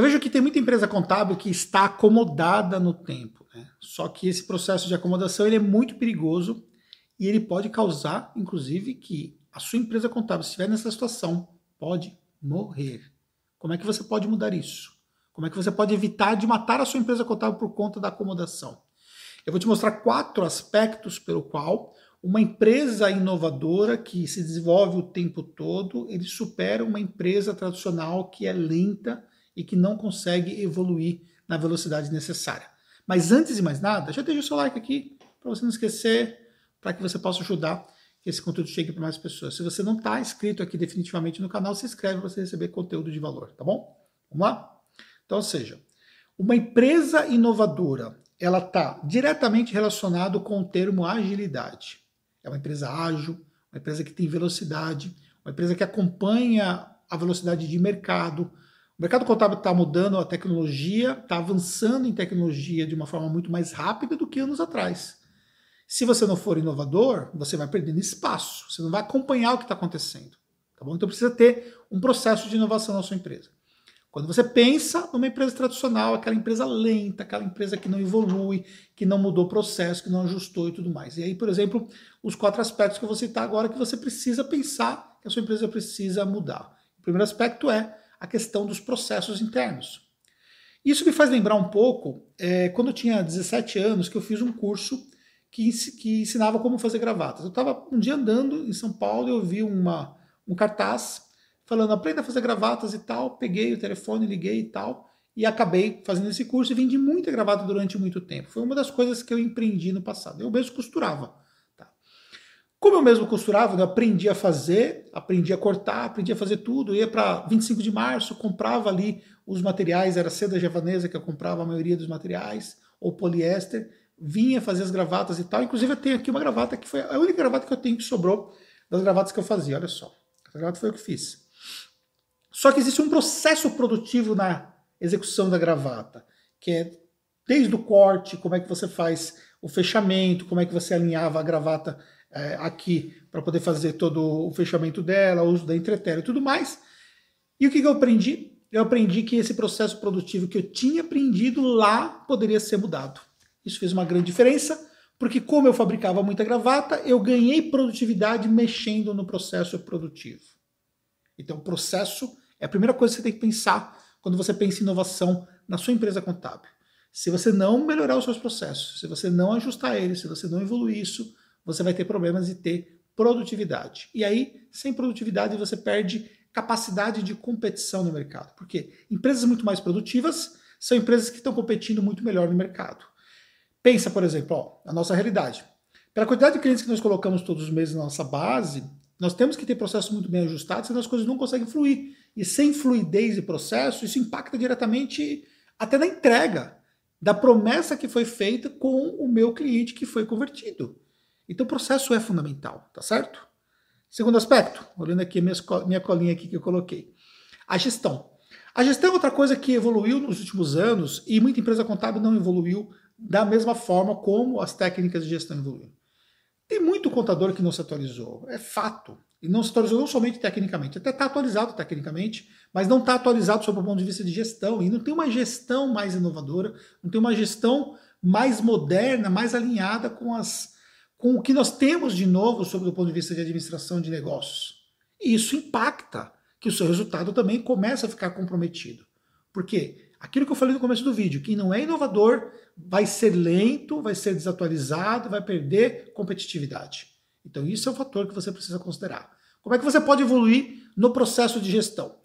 Eu vejo que tem muita empresa contábil que está acomodada no tempo. Né? Só que esse processo de acomodação ele é muito perigoso e ele pode causar, inclusive, que a sua empresa contábil, se estiver nessa situação, pode morrer. Como é que você pode mudar isso? Como é que você pode evitar de matar a sua empresa contábil por conta da acomodação? Eu vou te mostrar quatro aspectos pelo qual uma empresa inovadora que se desenvolve o tempo todo, ele supera uma empresa tradicional que é lenta e que não consegue evoluir na velocidade necessária. Mas antes de mais nada, já deixa o seu like aqui para você não esquecer, para que você possa ajudar que esse conteúdo chegue para mais pessoas. Se você não está inscrito aqui definitivamente no canal, se inscreve para você receber conteúdo de valor, tá bom? Vamos lá? Então, ou seja, uma empresa inovadora, ela está diretamente relacionada com o termo agilidade. É uma empresa ágil, uma empresa que tem velocidade, uma empresa que acompanha a velocidade de mercado. O mercado contábil está mudando, a tecnologia está avançando em tecnologia de uma forma muito mais rápida do que anos atrás. Se você não for inovador, você vai perdendo espaço, você não vai acompanhar o que está acontecendo. Tá bom? Então precisa ter um processo de inovação na sua empresa. Quando você pensa numa empresa tradicional, aquela empresa lenta, aquela empresa que não evolui, que não mudou o processo, que não ajustou e tudo mais. E aí, por exemplo, os quatro aspectos que eu vou citar agora que você precisa pensar que a sua empresa precisa mudar. O primeiro aspecto é a questão dos processos internos. Isso me faz lembrar um pouco é, quando eu tinha 17 anos que eu fiz um curso que, que ensinava como fazer gravatas. Eu estava um dia andando em São Paulo e eu vi uma, um cartaz falando aprenda a fazer gravatas e tal. Peguei o telefone, liguei e tal. E acabei fazendo esse curso e vendi muita gravata durante muito tempo. Foi uma das coisas que eu empreendi no passado. Eu mesmo costurava. Como eu mesmo costurava, eu aprendi a fazer, aprendi a cortar, aprendi a fazer tudo. Ia para 25 de março, comprava ali os materiais, era seda javanesa que eu comprava a maioria dos materiais, ou poliéster, vinha fazer as gravatas e tal. Inclusive eu tenho aqui uma gravata que foi a única gravata que eu tenho que sobrou das gravatas que eu fazia. Olha só, essa gravata foi eu que fiz. Só que existe um processo produtivo na execução da gravata, que é desde o corte, como é que você faz o fechamento, como é que você alinhava a gravata é, aqui para poder fazer todo o fechamento dela, o uso da entretela e tudo mais. E o que, que eu aprendi? Eu aprendi que esse processo produtivo que eu tinha aprendido lá poderia ser mudado. Isso fez uma grande diferença, porque como eu fabricava muita gravata, eu ganhei produtividade mexendo no processo produtivo. Então, o processo é a primeira coisa que você tem que pensar quando você pensa em inovação na sua empresa contábil. Se você não melhorar os seus processos, se você não ajustar eles, se você não evoluir isso, você vai ter problemas de ter produtividade. E aí, sem produtividade, você perde capacidade de competição no mercado. Porque empresas muito mais produtivas são empresas que estão competindo muito melhor no mercado. Pensa, por exemplo, ó, a nossa realidade. Pela quantidade de clientes que nós colocamos todos os meses na nossa base, nós temos que ter processos muito bem ajustados, senão as coisas não conseguem fluir. E sem fluidez de processo, isso impacta diretamente até na entrega da promessa que foi feita com o meu cliente que foi convertido. Então o processo é fundamental, tá certo? Segundo aspecto, olhando aqui minha colinha aqui que eu coloquei. A gestão. A gestão é outra coisa que evoluiu nos últimos anos e muita empresa contábil não evoluiu da mesma forma como as técnicas de gestão evoluíram. Tem muito contador que não se atualizou, é fato. E não se atualizou não somente tecnicamente, até está atualizado tecnicamente, mas não está atualizado sob o ponto de vista de gestão. E não tem uma gestão mais inovadora, não tem uma gestão mais moderna, mais alinhada com, as, com o que nós temos de novo sob o ponto de vista de administração de negócios. E isso impacta que o seu resultado também começa a ficar comprometido. Por quê? Aquilo que eu falei no começo do vídeo, quem não é inovador vai ser lento, vai ser desatualizado, vai perder competitividade. Então isso é um fator que você precisa considerar. Como é que você pode evoluir no processo de gestão?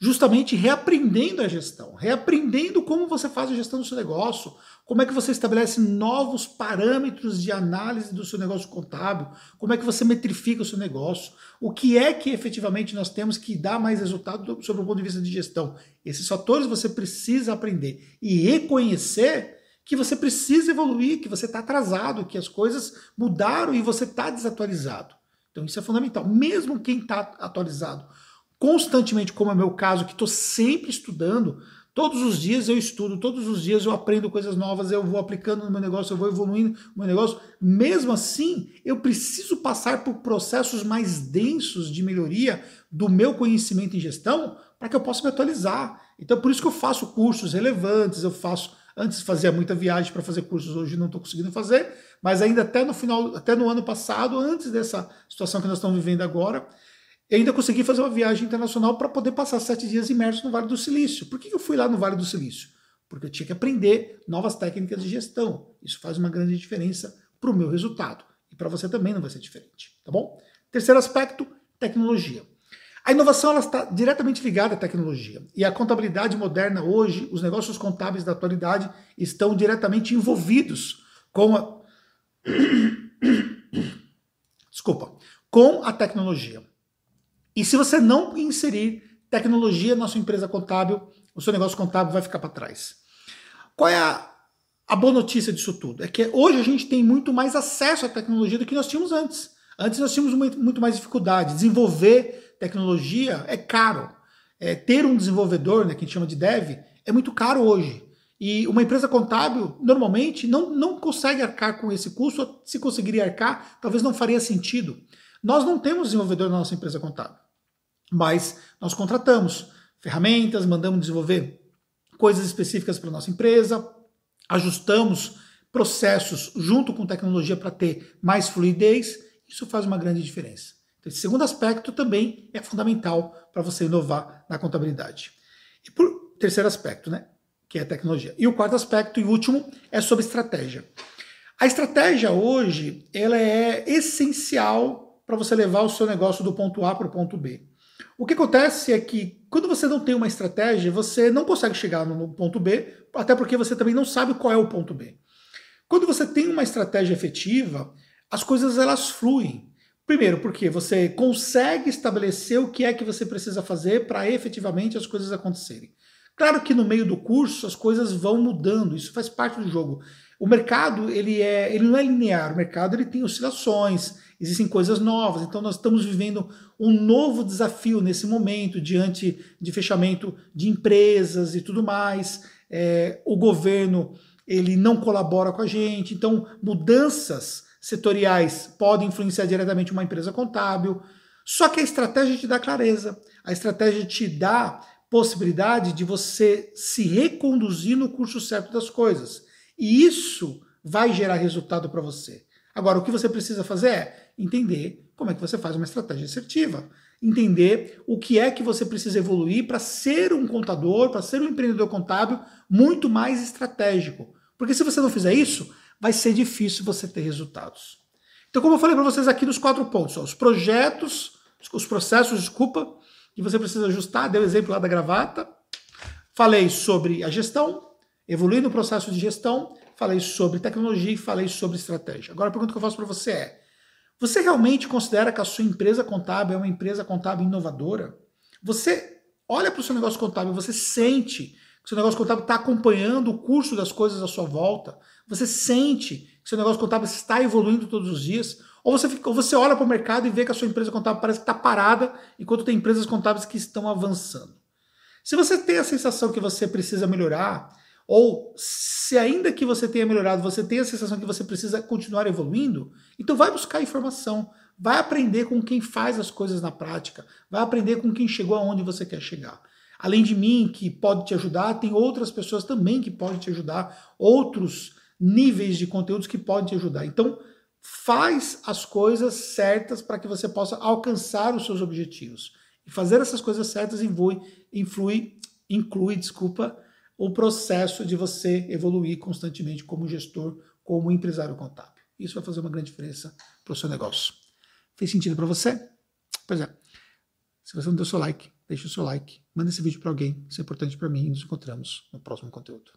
Justamente reaprendendo a gestão, reaprendendo como você faz a gestão do seu negócio, como é que você estabelece novos parâmetros de análise do seu negócio contábil, como é que você metrifica o seu negócio, o que é que efetivamente nós temos que dar mais resultado sobre o ponto de vista de gestão. Esses fatores você precisa aprender e reconhecer que você precisa evoluir, que você está atrasado, que as coisas mudaram e você está desatualizado. Então isso é fundamental. Mesmo quem está atualizado constantemente, como é meu caso, que estou sempre estudando, Todos os dias eu estudo, todos os dias eu aprendo coisas novas, eu vou aplicando no meu negócio, eu vou evoluindo no meu negócio. Mesmo assim, eu preciso passar por processos mais densos de melhoria do meu conhecimento em gestão para que eu possa me atualizar. Então, por isso que eu faço cursos relevantes, eu faço. Antes fazia muita viagem para fazer cursos, hoje não estou conseguindo fazer, mas ainda até no final, até no ano passado, antes dessa situação que nós estamos vivendo agora, eu ainda consegui fazer uma viagem internacional para poder passar sete dias imerso no Vale do Silício. Por que eu fui lá no Vale do Silício? Porque eu tinha que aprender novas técnicas de gestão. Isso faz uma grande diferença para o meu resultado. E para você também não vai ser diferente, tá bom? Terceiro aspecto, tecnologia. A inovação ela está diretamente ligada à tecnologia. E a contabilidade moderna hoje, os negócios contábeis da atualidade estão diretamente envolvidos com a Desculpa, com a tecnologia. E se você não inserir tecnologia na sua empresa contábil, o seu negócio contábil vai ficar para trás. Qual é a, a boa notícia disso tudo? É que hoje a gente tem muito mais acesso à tecnologia do que nós tínhamos antes. Antes nós tínhamos muito mais dificuldade. Desenvolver tecnologia é caro. É, ter um desenvolvedor, né, que a gente chama de dev, é muito caro hoje. E uma empresa contábil, normalmente, não, não consegue arcar com esse custo. Se conseguiria arcar, talvez não faria sentido. Nós não temos desenvolvedor na nossa empresa contábil, mas nós contratamos ferramentas, mandamos desenvolver coisas específicas para nossa empresa, ajustamos processos junto com tecnologia para ter mais fluidez, isso faz uma grande diferença. Então, esse segundo aspecto também é fundamental para você inovar na contabilidade. E por terceiro aspecto, né, que é a tecnologia. E o quarto aspecto e último é sobre estratégia. A estratégia hoje, ela é essencial para você levar o seu negócio do ponto A para o ponto B. O que acontece é que quando você não tem uma estratégia, você não consegue chegar no ponto B, até porque você também não sabe qual é o ponto B. Quando você tem uma estratégia efetiva, as coisas elas fluem. Primeiro, porque você consegue estabelecer o que é que você precisa fazer para efetivamente as coisas acontecerem. Claro que no meio do curso as coisas vão mudando, isso faz parte do jogo. O mercado ele é, ele não é linear, o mercado ele tem oscilações, existem coisas novas. Então nós estamos vivendo um novo desafio nesse momento diante de fechamento de empresas e tudo mais. É, o governo ele não colabora com a gente, então mudanças setoriais podem influenciar diretamente uma empresa contábil. Só que a estratégia te dá clareza, a estratégia te dá possibilidade de você se reconduzir no curso certo das coisas. E isso vai gerar resultado para você. Agora, o que você precisa fazer é entender como é que você faz uma estratégia assertiva. Entender o que é que você precisa evoluir para ser um contador, para ser um empreendedor contábil muito mais estratégico. Porque se você não fizer isso, vai ser difícil você ter resultados. Então, como eu falei para vocês aqui nos quatro pontos, ó, os projetos, os processos, desculpa, que você precisa ajustar, dei o exemplo lá da gravata. Falei sobre a gestão, evoluir no processo de gestão, falei sobre tecnologia e falei sobre estratégia. Agora a pergunta que eu faço para você é: você realmente considera que a sua empresa contábil é uma empresa contábil inovadora? Você olha para o seu negócio contábil, você sente que o seu negócio contábil está acompanhando o curso das coisas à sua volta? Você sente que o seu negócio contábil está evoluindo todos os dias? Ou você, fica, ou você olha para o mercado e vê que a sua empresa contábil parece que está parada, enquanto tem empresas contábeis que estão avançando? Se você tem a sensação que você precisa melhorar, ou se ainda que você tenha melhorado, você tem a sensação que você precisa continuar evoluindo, então vai buscar informação, vai aprender com quem faz as coisas na prática, vai aprender com quem chegou aonde você quer chegar. Além de mim, que pode te ajudar, tem outras pessoas também que podem te ajudar, outros níveis de conteúdos que podem te ajudar. Então, faz as coisas certas para que você possa alcançar os seus objetivos. E fazer essas coisas certas influi, influi inclui, desculpa, o processo de você evoluir constantemente como gestor, como empresário contábil. Isso vai fazer uma grande diferença para o seu negócio. Fez sentido para você? Pois é. Se você não deu seu like, deixe o seu like, manda esse vídeo para alguém, isso é importante para mim e nos encontramos no próximo conteúdo.